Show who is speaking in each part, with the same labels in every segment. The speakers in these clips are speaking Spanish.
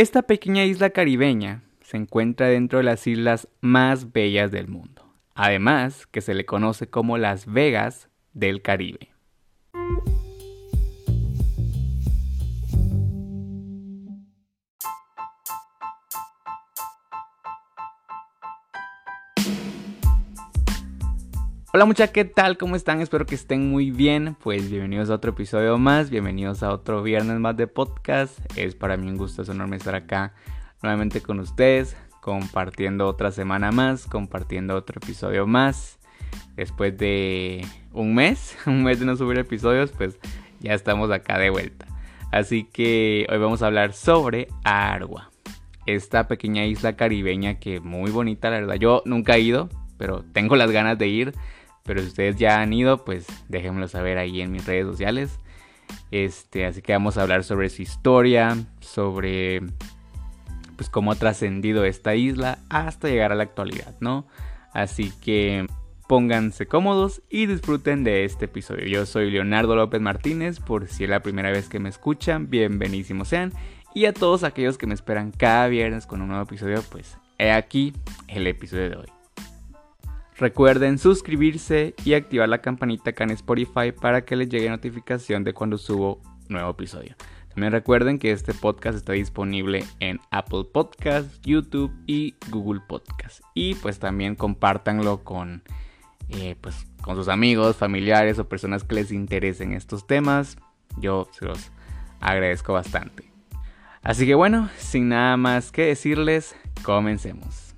Speaker 1: Esta pequeña isla caribeña se encuentra dentro de las islas más bellas del mundo, además que se le conoce como Las Vegas del Caribe. Hola muchachos, ¿qué tal? ¿Cómo están? Espero que estén muy bien. Pues bienvenidos a otro episodio más, bienvenidos a otro viernes más de podcast. Es para mí un gusto enorme estar acá nuevamente con ustedes, compartiendo otra semana más, compartiendo otro episodio más. Después de un mes, un mes de no subir episodios, pues ya estamos acá de vuelta. Así que hoy vamos a hablar sobre Argua, esta pequeña isla caribeña que muy bonita, la verdad. Yo nunca he ido, pero tengo las ganas de ir. Pero si ustedes ya han ido, pues déjenmelo saber ahí en mis redes sociales. Este, así que vamos a hablar sobre su historia, sobre pues cómo ha trascendido esta isla hasta llegar a la actualidad, ¿no? Así que pónganse cómodos y disfruten de este episodio. Yo soy Leonardo López Martínez, por si es la primera vez que me escuchan, bienvenísimos sean. Y a todos aquellos que me esperan cada viernes con un nuevo episodio, pues he aquí el episodio de hoy. Recuerden suscribirse y activar la campanita acá en Spotify para que les llegue notificación de cuando subo nuevo episodio. También recuerden que este podcast está disponible en Apple Podcasts, YouTube y Google Podcasts. Y pues también compártanlo con, eh, pues, con sus amigos, familiares o personas que les interesen estos temas. Yo se los agradezco bastante. Así que bueno, sin nada más que decirles, comencemos.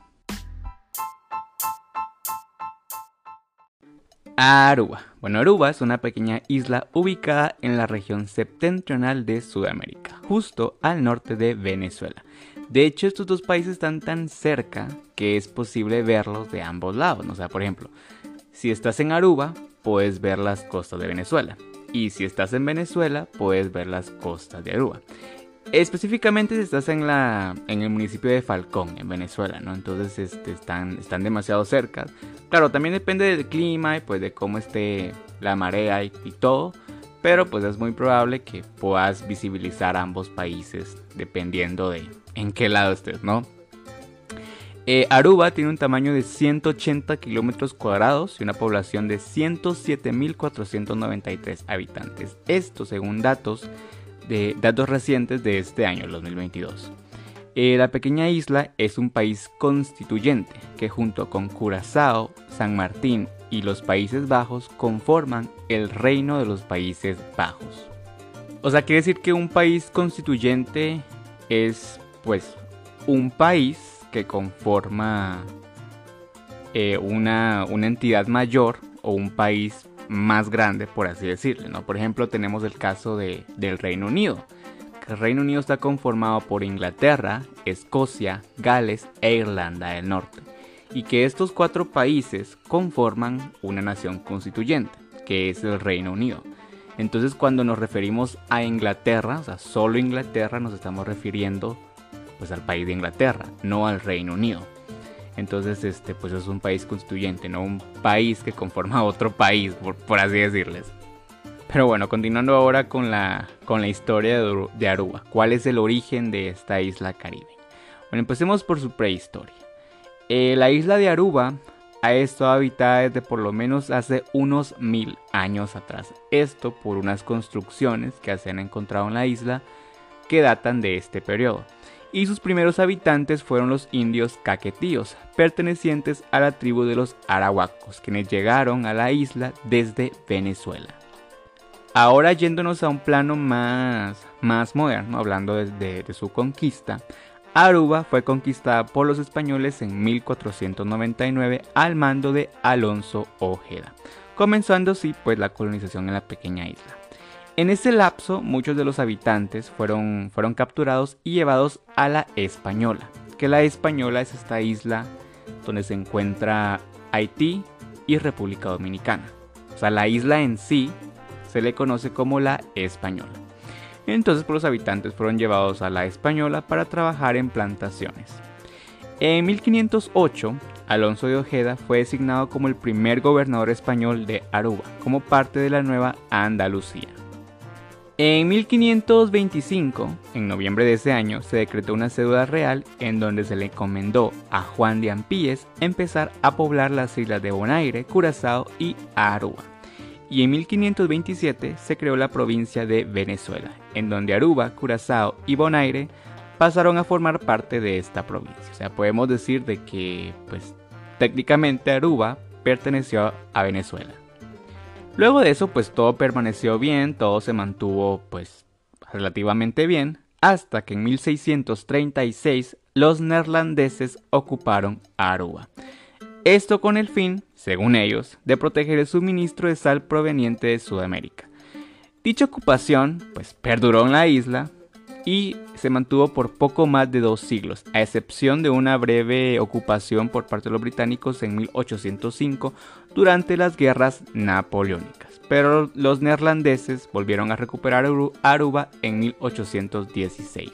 Speaker 1: Aruba. Bueno, Aruba es una pequeña isla ubicada en la región septentrional de Sudamérica, justo al norte de Venezuela. De hecho, estos dos países están tan cerca que es posible verlos de ambos lados. O sea, por ejemplo, si estás en Aruba, puedes ver las costas de Venezuela. Y si estás en Venezuela, puedes ver las costas de Aruba. Específicamente estás en, la, en el municipio de Falcón, en Venezuela, ¿no? Entonces este, están, están demasiado cerca. Claro, también depende del clima y pues de cómo esté la marea y, todo. Pero pues es muy probable que puedas visibilizar ambos países dependiendo de en qué lado estés, ¿no? Eh, Aruba tiene un tamaño de 180 kilómetros cuadrados y una población de 107.493 habitantes. Esto según datos de datos recientes de este año, 2022. Eh, la pequeña isla es un país constituyente que junto con Curazao, San Martín y los Países Bajos conforman el Reino de los Países Bajos. O sea, quiere decir que un país constituyente es pues un país que conforma eh, una, una entidad mayor o un país más grande, por así decirlo. Por ejemplo, tenemos el caso de, del Reino Unido. El Reino Unido está conformado por Inglaterra, Escocia, Gales e Irlanda del Norte. Y que estos cuatro países conforman una nación constituyente, que es el Reino Unido. Entonces cuando nos referimos a Inglaterra, o sea, solo Inglaterra, nos estamos refiriendo pues al país de Inglaterra, no al Reino Unido. Entonces, este, pues es un país constituyente, no un país que conforma otro país, por, así decirles. Pero bueno, continuando ahora con la, con la historia de, Aruba. ¿Cuál es el origen de esta isla caribe? Bueno, empecemos por su prehistoria. Eh, la isla de Aruba ha estado habitada desde por lo menos hace unos mil años atrás. Esto por unas construcciones que se han encontrado en la isla que datan de este periodo y sus primeros habitantes fueron los indios caquetíos, pertenecientes a la tribu de los arahuacos, quienes llegaron a la isla desde Venezuela. Ahora yéndonos a un plano más, más moderno, hablando de, su conquista, Aruba fue conquistada por los españoles en 1499 al mando de Alonso Ojeda, comenzando así pues la colonización en la pequeña isla. En ese lapso, muchos de los habitantes fueron, fueron capturados y llevados a la Española, que la Española es esta isla donde se encuentra Haití y República Dominicana. O sea, la isla en sí se le conoce como la Española. Entonces, pues, los habitantes fueron llevados a la Española para trabajar en plantaciones. En 1508, Alonso de Ojeda fue designado como el primer gobernador español de Aruba, como parte de la nueva Andalucía. En 1525, en noviembre de ese año, se decretó una cédula real en donde se le encomendó a Juan de Ampíes empezar a poblar las islas de Bonaire, Curazao y Aruba. Y en 1527 se creó la provincia de Venezuela, en donde Aruba, Curazao y Bonaire pasaron a formar parte de esta provincia. O sea, podemos decir de que, pues, técnicamente Aruba perteneció a Venezuela. Luego de eso, pues todo permaneció bien, todo se mantuvo, pues, relativamente bien, hasta que en 1636 los neerlandeses ocuparon Aruba. Esto con el fin, según ellos, de proteger el suministro de sal proveniente de Sudamérica. Dicha ocupación, pues, perduró en la isla y se mantuvo por poco más de dos siglos, a excepción de una breve ocupación por parte de los británicos en 1805 durante las guerras napoleónicas. Pero los neerlandeses volvieron a recuperar Aruba en 1816.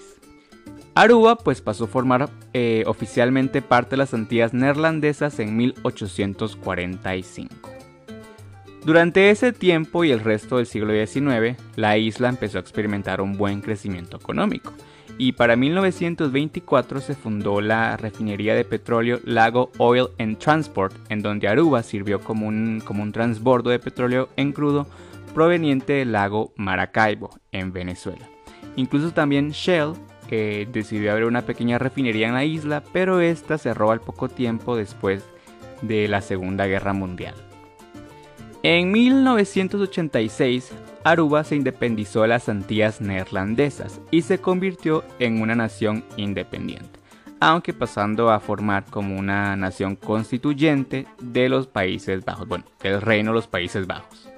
Speaker 1: Aruba pues pasó a formar eh, oficialmente parte de las Antillas neerlandesas en 1845. Durante ese tiempo y el resto del siglo XIX, la isla empezó a experimentar un buen crecimiento económico y para 1924 se fundó la refinería de petróleo Lago Oil and Transport, en donde Aruba sirvió como un, como un transbordo de petróleo en crudo proveniente del lago Maracaibo, en Venezuela. Incluso también Shell decidió abrir una pequeña refinería en la isla, pero esta cerró al poco tiempo después de la Segunda Guerra Mundial. En 1986, Aruba se independizó de las Antillas neerlandesas y se convirtió en una nación independiente, aunque pasando a formar como una nación constituyente de los Países Bajos, bueno, del Reino de los Países Bajos.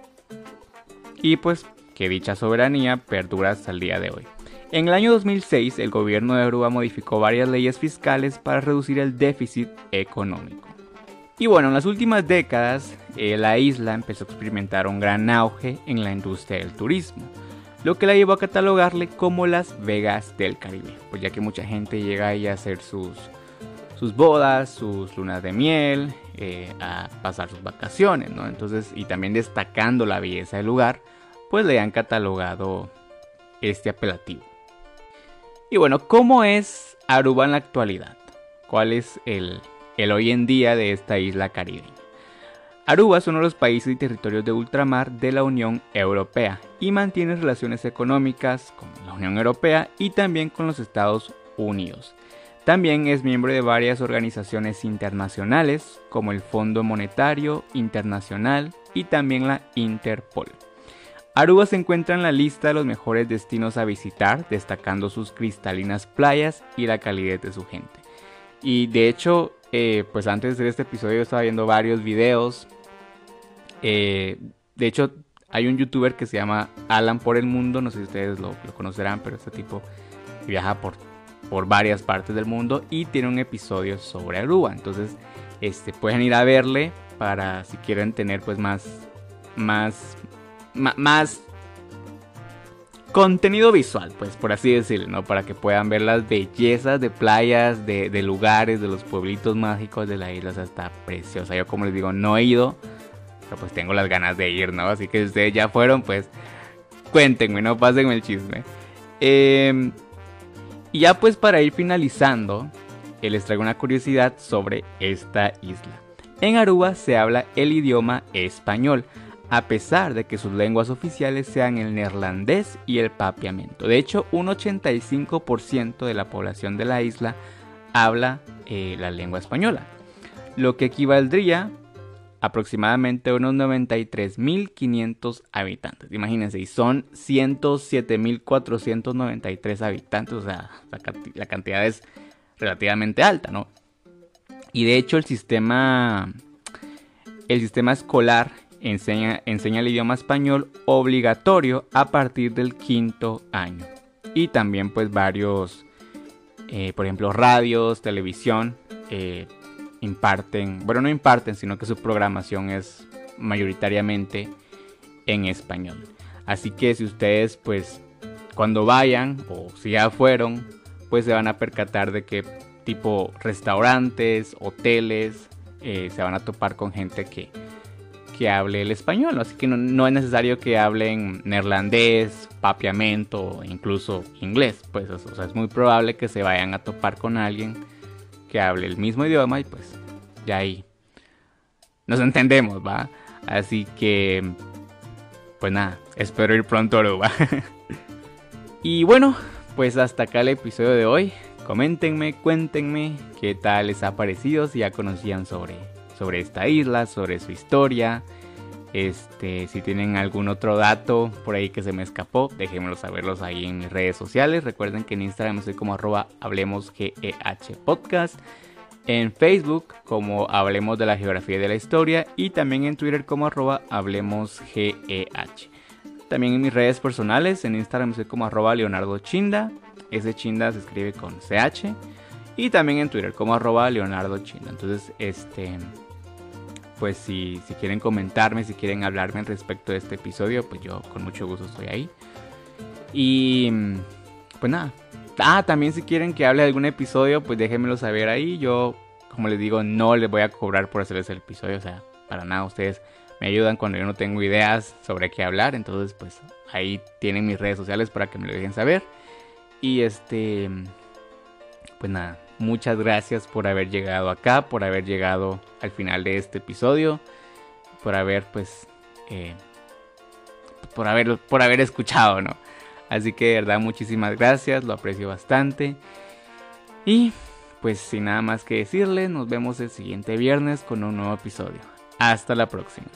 Speaker 1: Y pues que dicha soberanía perdura hasta el día de hoy. En el año 2006, el gobierno de Aruba modificó varias leyes fiscales para reducir el déficit económico. Y bueno, en las últimas décadas eh, la isla empezó a experimentar un gran auge en la industria del turismo, lo que la llevó a catalogarle como las Vegas del Caribe, pues ya que mucha gente llega ahí a hacer sus, sus bodas, sus lunas de miel, eh, a pasar sus vacaciones, ¿no? Entonces, y también destacando la belleza del lugar, pues le han catalogado este apelativo. Y bueno, ¿cómo es Aruba en la actualidad? ¿Cuál es el, el hoy en día de esta isla caribeña. Aruba es uno de los países y territorios de ultramar de la Unión Europea y mantiene relaciones económicas con la Unión Europea y también con los Estados Unidos. También es miembro de varias organizaciones internacionales como el Fondo Monetario Internacional y también la Interpol. Aruba se encuentra en la lista de los mejores destinos a visitar, destacando sus cristalinas playas y la calidez de su gente. Y de hecho, eh, pues antes de este episodio estaba viendo varios videos. Eh, de hecho, hay un youtuber que se llama Alan por el Mundo, no sé si ustedes lo, conocerán, pero este tipo viaja por, por varias partes del mundo y tiene un episodio sobre Aruba. Entonces, este, pueden ir a verle para si quieren tener pues más, más, más contenido visual, pues por así decirlo, ¿no? Para que puedan ver las bellezas de playas, de, lugares, de los pueblitos mágicos de la isla. O sea, está preciosa. Yo como les digo, no he ido, pero pues tengo las ganas de ir, ¿no? Así que si ustedes ya fueron, pues cuéntenme, no pásenme el chisme. Em, y ya pues para ir finalizando, eh, les traigo una curiosidad sobre esta isla. En Aruba se habla el idioma español a pesar de que sus lenguas oficiales sean el neerlandés y el papiamento. De hecho, un 85% de la población de la isla habla eh, la lengua española, lo que equivaldría aproximadamente a unos 93.500 habitantes. Imagínense, son 107.493 habitantes, o sea, la, la cantidad es relativamente alta, ¿no? Y de hecho el sistema, el sistema escolar enseña, enseña el idioma español obligatorio a partir del quinto año. Y también pues varios, eh, por ejemplo, radios, televisión, eh, imparten, bueno, no imparten, sino que su programación es mayoritariamente en español. Así que si ustedes pues cuando vayan o si ya fueron, pues se van a percatar de que tipo restaurantes, hoteles, eh, se van a topar con gente que que hable el español, así que no, es necesario que hablen neerlandés, papiamento incluso inglés, pues o sea, es muy probable que se vayan a topar con alguien que hable el mismo idioma y pues ya ahí nos entendemos, ¿va? Así que, pues nada, espero ir pronto a Aruba. y bueno, pues hasta acá el episodio de hoy. Coméntenme, cuéntenme qué tal les ha parecido, si ya conocían sobre, sobre esta isla, sobre su historia. Este, si tienen algún otro dato por ahí que se me escapó, déjenmelo saberlos ahí en mis redes sociales. Recuerden que en Instagram estoy como arroba hablemos podcast en Facebook como Hablemos de la Geografía y de la Historia y también en Twitter como arroba Hablemos GEH. También en mis redes personales, en Instagram soy como arroba Leonardo Chinda, ese Chinda se escribe con CH, y también en Twitter como arroba Leonardo Chinda. Entonces, este, pues si, si quieren comentarme, si quieren hablarme respecto de este episodio, pues yo con mucho gusto estoy ahí. Y pues nada, Ah, también si quieren que hable de algún episodio, pues déjenmelo saber ahí. Yo, como les digo, no les voy a cobrar por hacerles el episodio. O sea, para nada, ustedes me ayudan cuando yo no tengo ideas sobre qué hablar. Entonces, pues ahí tienen mis redes sociales para que me lo dejen saber. Y este, pues nada, muchas gracias por haber llegado acá, por haber llegado al final de este episodio, por haber, pues, eh, por haber, por haber escuchado, ¿no? Así que de verdad muchísimas gracias, lo aprecio bastante. Y pues sin nada más que decirle, nos vemos el siguiente viernes con un nuevo episodio. Hasta la próxima.